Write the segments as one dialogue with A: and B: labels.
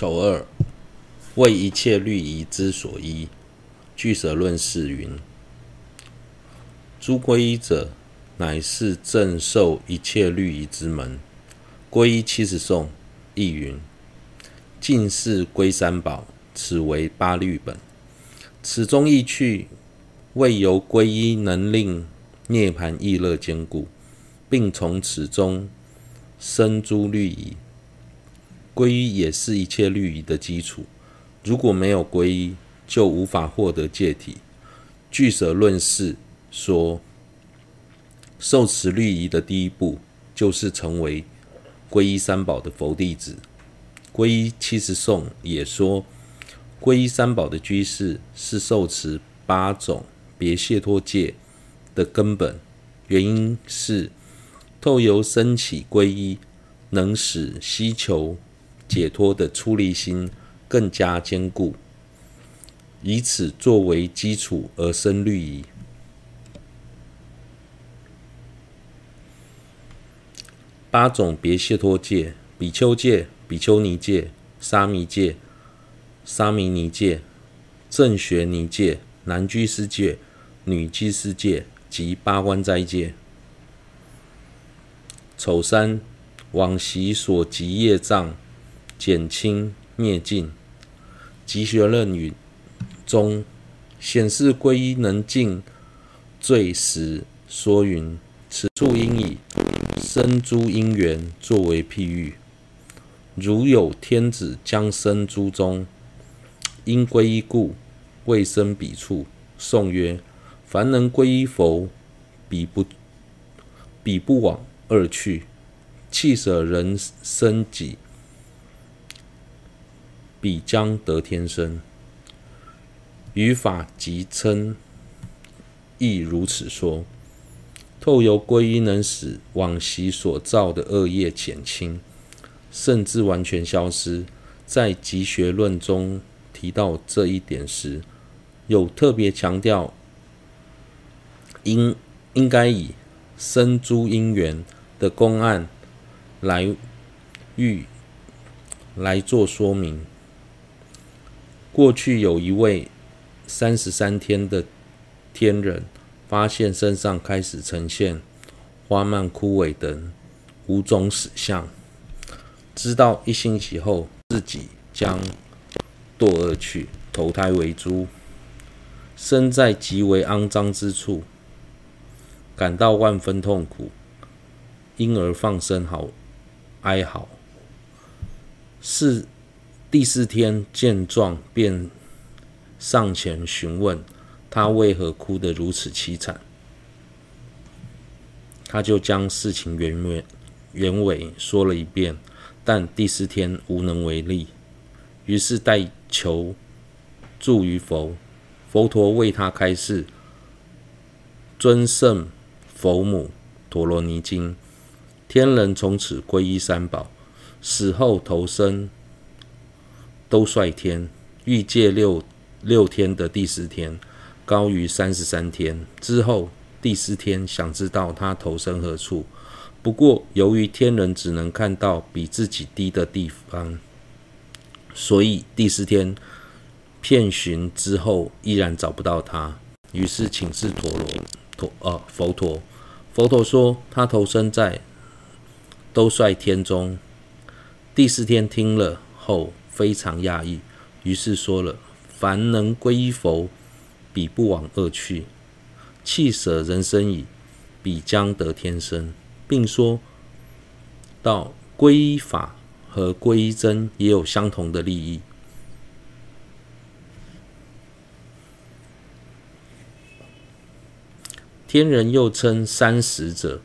A: 首二，为一切律仪之所依。俱舍论释云：诸皈依者，乃是正受一切律仪之门。皈依七十颂亦云：尽是归三宝，此为八律本。此中意趣，为由皈依能令涅盘意乐坚固，并从此中生诸律仪。皈依也是一切律仪的基础。如果没有皈依，就无法获得戒体。据舍论释说，受持律仪的第一步，就是成为皈依三宝的佛弟子。皈依七十颂也说，皈依三宝的居士是受持八种别解脱戒的根本。原因是透由升起皈依，能使希求解脱的出离心更加坚固，以此作为基础而生律仪。八种别解脱戒：比丘戒、比丘尼戒、沙弥戒、沙弥尼戒、正学尼戒、男居士戒、女居士戒及八关斋戒。丑三，往昔所积业障。减轻灭尽，集学论语中显示皈依能尽罪时说云：此处应以生诸因缘作为譬喻，如有天子将生诸中，因皈依故未生彼处。颂曰：凡能皈依佛，彼不彼不往二去，弃舍人身己。彼将得天生，语法集称亦如此说。透由皈依，能使往昔所造的恶业减轻，甚至完全消失。在集学论中提到这一点时，有特别强调，应应该以生诸因缘的公案来喻来做说明。过去有一位三十三天的天人，发现身上开始呈现花蔓、枯萎等五种死相，知道一星期后自己将堕恶趣，投胎为猪，身在极为肮脏之处，感到万分痛苦，因而放声嚎哀嚎，是。第四天见状，便上前询问他为何哭得如此凄惨。他就将事情原原原委说了一遍，但第四天无能为力。于是代求助于佛，佛陀为他开示《尊胜佛母陀罗尼经》，天人从此皈依三宝，死后投生。都率天欲借六六天的第四天，高于三十三天。之后第四天想知道他投生何处，不过由于天人只能看到比自己低的地方，所以第四天遍寻之后依然找不到他。于是请示陀罗陀呃佛陀，佛陀说他投生在都率天中。第四天听了后。非常讶异，于是说了：“凡能皈依佛，彼不往恶趣；弃舍人生矣，彼将得天身。”并说到皈依法和皈依真也有相同的利益。天人又称三十者，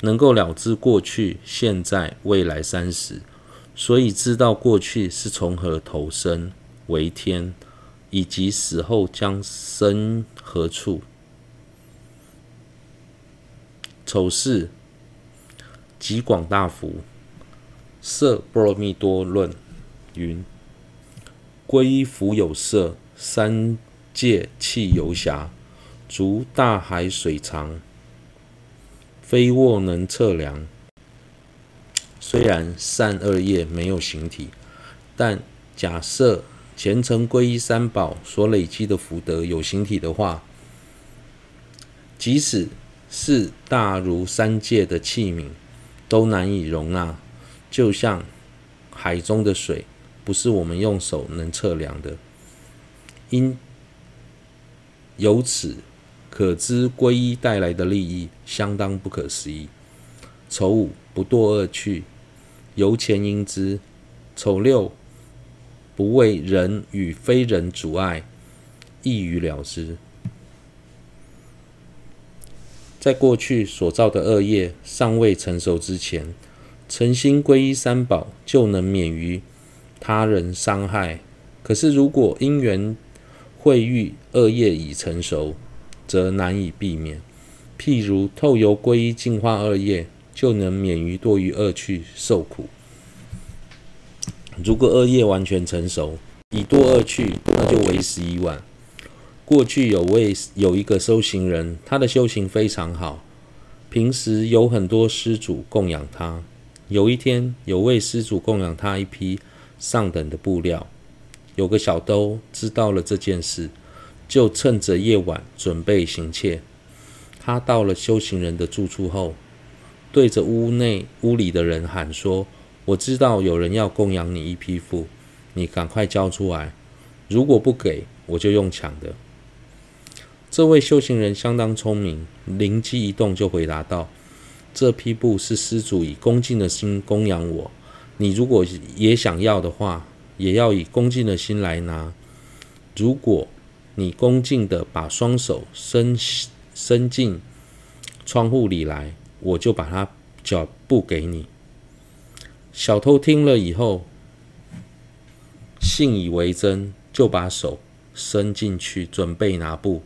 A: 能够了知过去、现在、未来三十。所以知道过去是从何投生为天，以及死后将生何处。丑事，极广大福色波罗蜜多论云：皈依福有色，三界气游侠，足大海水长，非握能测量。虽然善恶业没有形体，但假设虔诚皈依三宝所累积的福德有形体的话，即使是大如三界的器皿，都难以容纳。就像海中的水，不是我们用手能测量的。因由此可知，皈依带来的利益相当不可思议。丑五不堕恶趣，由前因之；丑六不为人与非人阻碍，一语了之。在过去所造的恶业尚未成熟之前，诚心皈依三宝就能免于他人伤害。可是如果因缘会遇恶业已成熟，则难以避免。譬如透由皈依净化恶业，就能免于堕于恶趣受苦。如果恶业完全成熟，以堕恶趣，那就为时已晚。过去有位有一个修行人，他的修行非常好，平时有很多施主供养他。有一天，有位施主供养他一批上等的布料。有个小偷知道了这件事，就趁着夜晚准备行窃。他到了修行人的住处后，对着屋内屋里的人喊说：“我知道有人要供养你一批布，你赶快交出来。如果不给，我就用抢的。”这位修行人相当聪明，灵机一动就回答道：“这批布是施主以恭敬的心供养我，你如果也想要的话。”也要以恭敬的心来拿。如果你恭敬的把双手伸伸进窗户里来，我就把它脚布给你。小偷听了以后，信以为真，就把手伸进去准备拿布。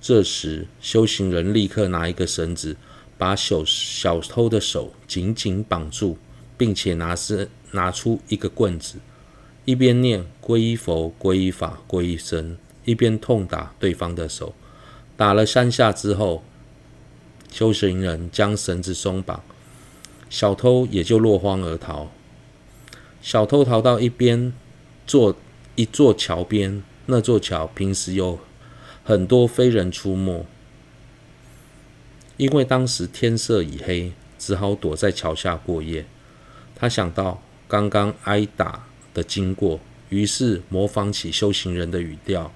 A: 这时，修行人立刻拿一个绳子，把小小偷的手紧紧绑住，并且拿是拿出一个棍子。一边念皈依佛、皈依法、皈依僧，一边痛打对方的手。打了三下之后，修行人将绳子松绑，小偷也就落荒而逃。小偷逃到一边座一座桥边，那座桥平时有很多非人出没，因为当时天色已黑，只好躲在桥下过夜。他想到刚刚挨打的经过，于是模仿起修行人的语调，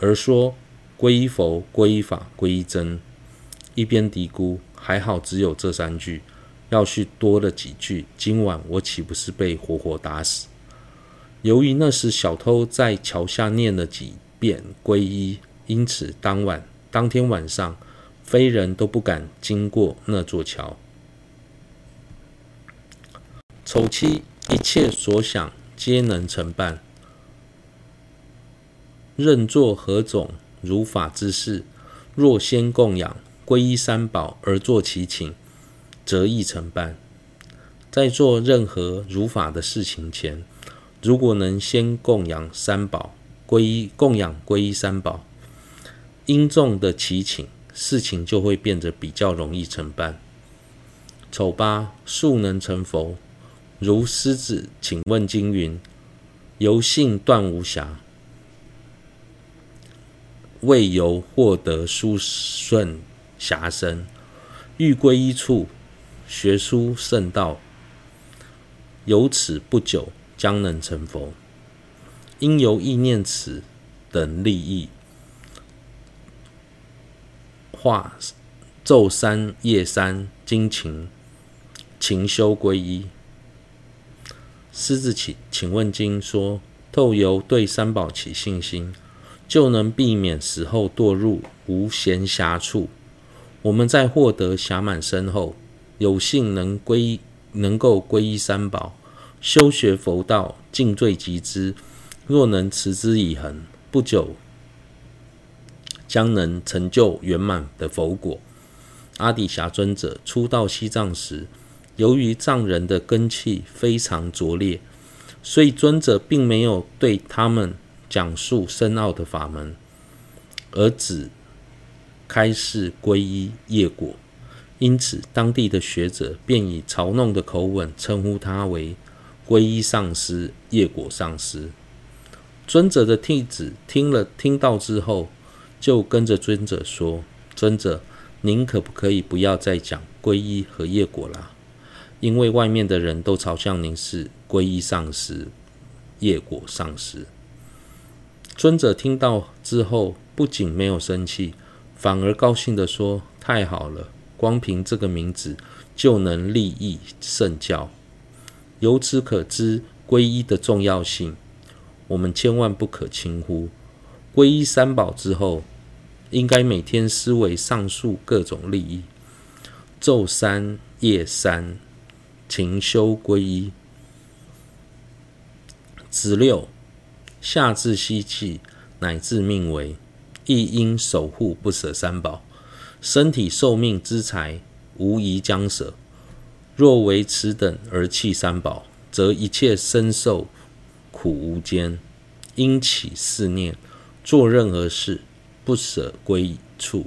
A: 而说：“皈依佛，皈依法，皈依僧。”一边嘀咕：“还好只有这三句，要是多了几句，今晚我岂不是被活活打死？”由于那时小偷在桥下念了几遍皈依，因此当晚当天晚上，非人都不敢经过那座桥。丑七，一切所想。皆能成办。任作何种如法之事，若先供养皈依三宝而作其情，则易成办。在做任何如法的事情前，如果能先供养三宝，皈依供养皈依三宝，殷重的祈请，事情就会变得比较容易成办。丑八，速能成佛。如狮子请问经云：“由性断无暇，为由获得殊胜侠身，欲归依处，学书圣道，由此不久将能成佛。因由意念此等利益，化昼三夜三精勤勤修归依。”狮子请请问经说，透由对三宝起信心，就能避免死后堕入无闲暇处。我们在获得暇满身后，有幸能归能够皈依三宝，修学佛道，尽罪集资。若能持之以恒，不久将能成就圆满的佛果。阿底峡尊者初到西藏时，由于藏人的根器非常拙劣，所以尊者并没有对他们讲述深奥的法门，而只开示皈依业果。因此，当地的学者便以嘲弄的口吻称呼他为皈依上师，业果上师。尊者的弟子听了听到之后，就跟着尊者说：“尊者，您可不可以不要再讲皈依和业果啦？因为外面的人都嘲笑您是皈依上师，业果上师。”尊者听到之后，不仅没有生气，反而高兴地说：“太好了，光凭这个名字就能利益圣教。由此可知，皈依的重要性。”我们千万不可轻忽。皈依三宝之后，应该每天思维上述各种利益，昼三夜三，勤修皈依。子六，夏至吸气，乃至命危，亦应守护不舍三宝。身体寿命之财，无疑将舍。若为此等而弃三宝，则一切身受。苦无间，因起四念，做任何事不舍归处。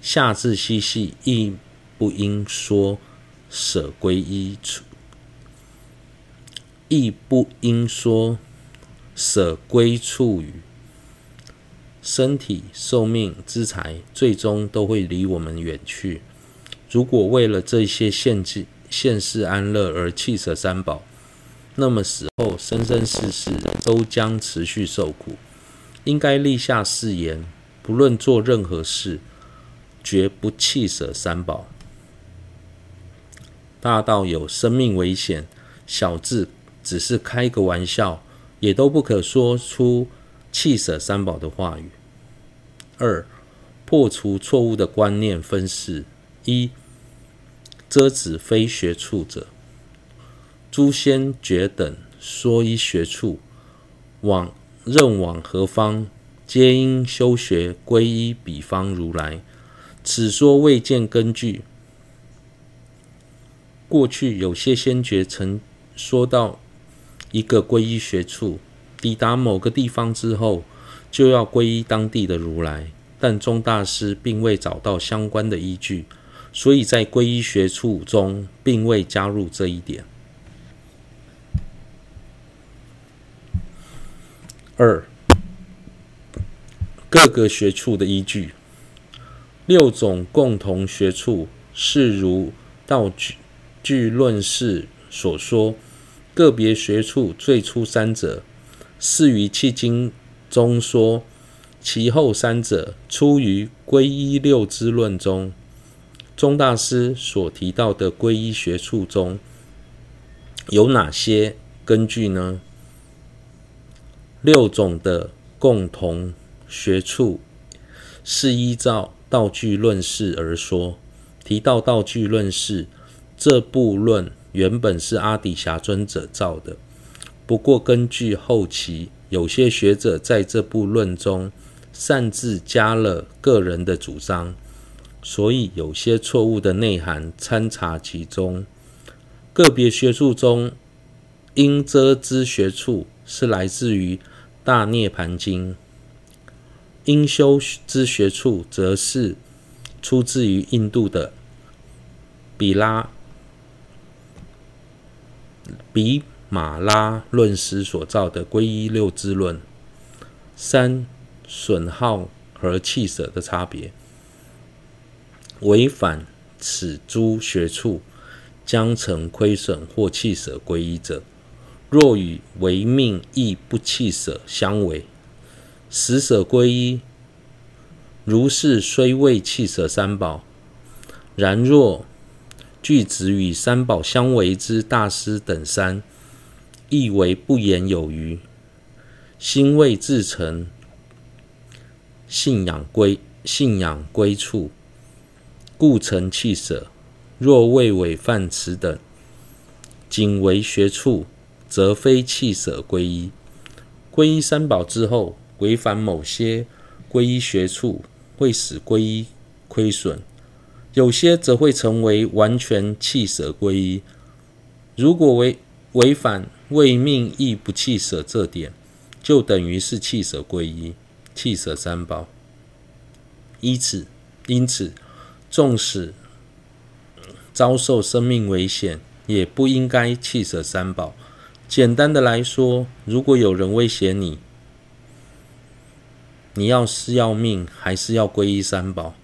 A: 下至嬉戏，亦不应说舍归依处，亦不应说舍归处语。身体、寿命、资财，最终都会离我们远去。如果为了这些现世现世安乐而弃舍三宝，那么死后生生世世都将持续受苦，应该立下誓言，不论做任何事，绝不弃舍三宝。大到有生命危险，小至只是开个玩笑，也都不可说出弃舍三宝的话语。二、破除错误的观念分四：一、遮止非学处者。诸先觉等说依学处，往任往何方，皆因修学归依彼方如来。此说未见根据。过去有些先觉曾说到一个皈依学处，抵达某个地方之后，就要皈依当地的如来，但宗大师并未找到相关的依据，所以在皈依学处中并未加入这一点。二、各个学处的依据，六种共同学处是如道具论释所说，个别学处最初三者，是于契经中说，其后三者出于皈依六支论中。宗大师所提到的皈依学处中有哪些根据呢？六种的共同学处是依照道具论事而说。提到道具论事这部论，原本是阿底峡尊者造的，不过根据后期有些学者在这部论中擅自加了个人的主张，所以有些错误的内涵掺杂其中。个别学术中应遮之学处是来自于。大涅盘经，应修之学处，则是出自于印度的比拉比马拉论师所造的皈依六支论。三、损耗和弃舍的差别，违反此诸学处，将成亏损或弃舍皈依者。若与违命亦不弃舍相违，实舍皈依，如是虽未弃舍三宝，然若具执与三宝相违之大师等三，亦为不言有余，心未至诚，信仰归信仰归处，故曾弃舍。若未违犯此等，仅为学处。则非弃舍皈依，皈依三宝之后，违反某些皈依学处，会使皈依亏损；有些则会成为完全弃舍皈依。如果为违反为命亦不弃舍这点，就等于是弃舍皈依，弃舍三宝。因此，因此，纵使遭受生命危险，也不应该弃舍三宝。简单的来说，如果有人威胁你，你要是要命，还是要皈依三宝？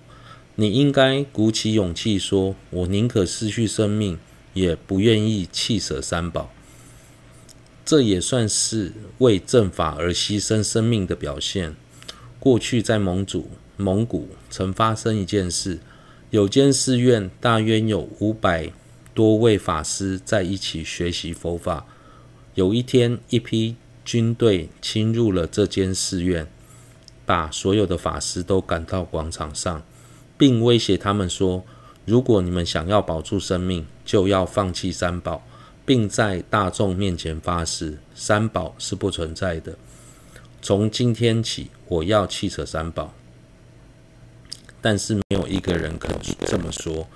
A: 你应该鼓起勇气说：“我宁可失去生命，也不愿意弃舍三宝。”这也算是为正法而牺牲生命的表现。过去在蒙主、蒙古曾发生一件事，有间寺院大约有五百多位法师在一起学习佛法。有一天，一批军队侵入了这间寺院，把所有的法师都赶到广场上。并威胁他们说：“如果你们想要保住生命，就要放弃三宝，并在大众面前发誓，三宝是不存在的。从今天起，我要弃舍三宝。”但是没有一个人肯这么说。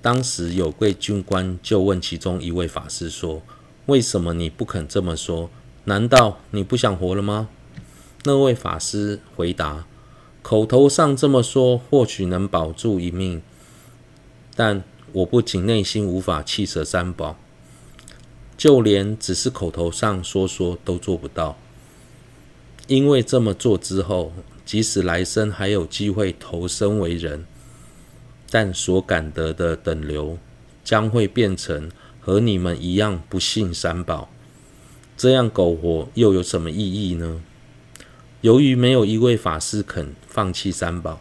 A: 当时有位军官就问其中一位法师说：“为什么你不肯这么说？难道你不想活了吗？”那位法师回答。口头上这么说，或许能保住一命，但我不仅内心无法弃舍三宝，就连只是口头上说说都做不到。因为这么做之后，即使来生还有机会投生为人，但所感得的等流将会变成和你们一样不信三宝。这样苟活又有什么意义呢？由于没有一位法师肯放弃三宝，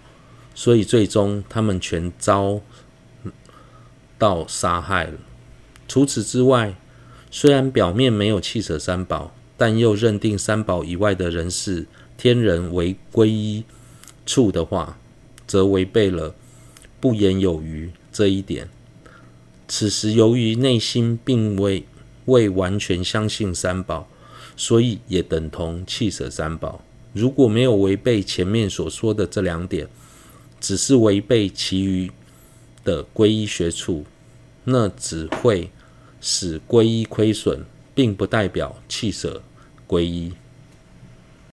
A: 所以最终他们全遭到杀害了。除此之外，虽然表面没有弃舍三宝，但又认定三宝以外的人是天人为皈依处的话，则违背了不言有余这一点。此时由于内心并未未完全相信三宝，所以也等同弃舍三宝。如果没有违背前面所说的这两点，只是违背其余的皈依学处，那只会使皈依亏损，并不代表弃舍皈依。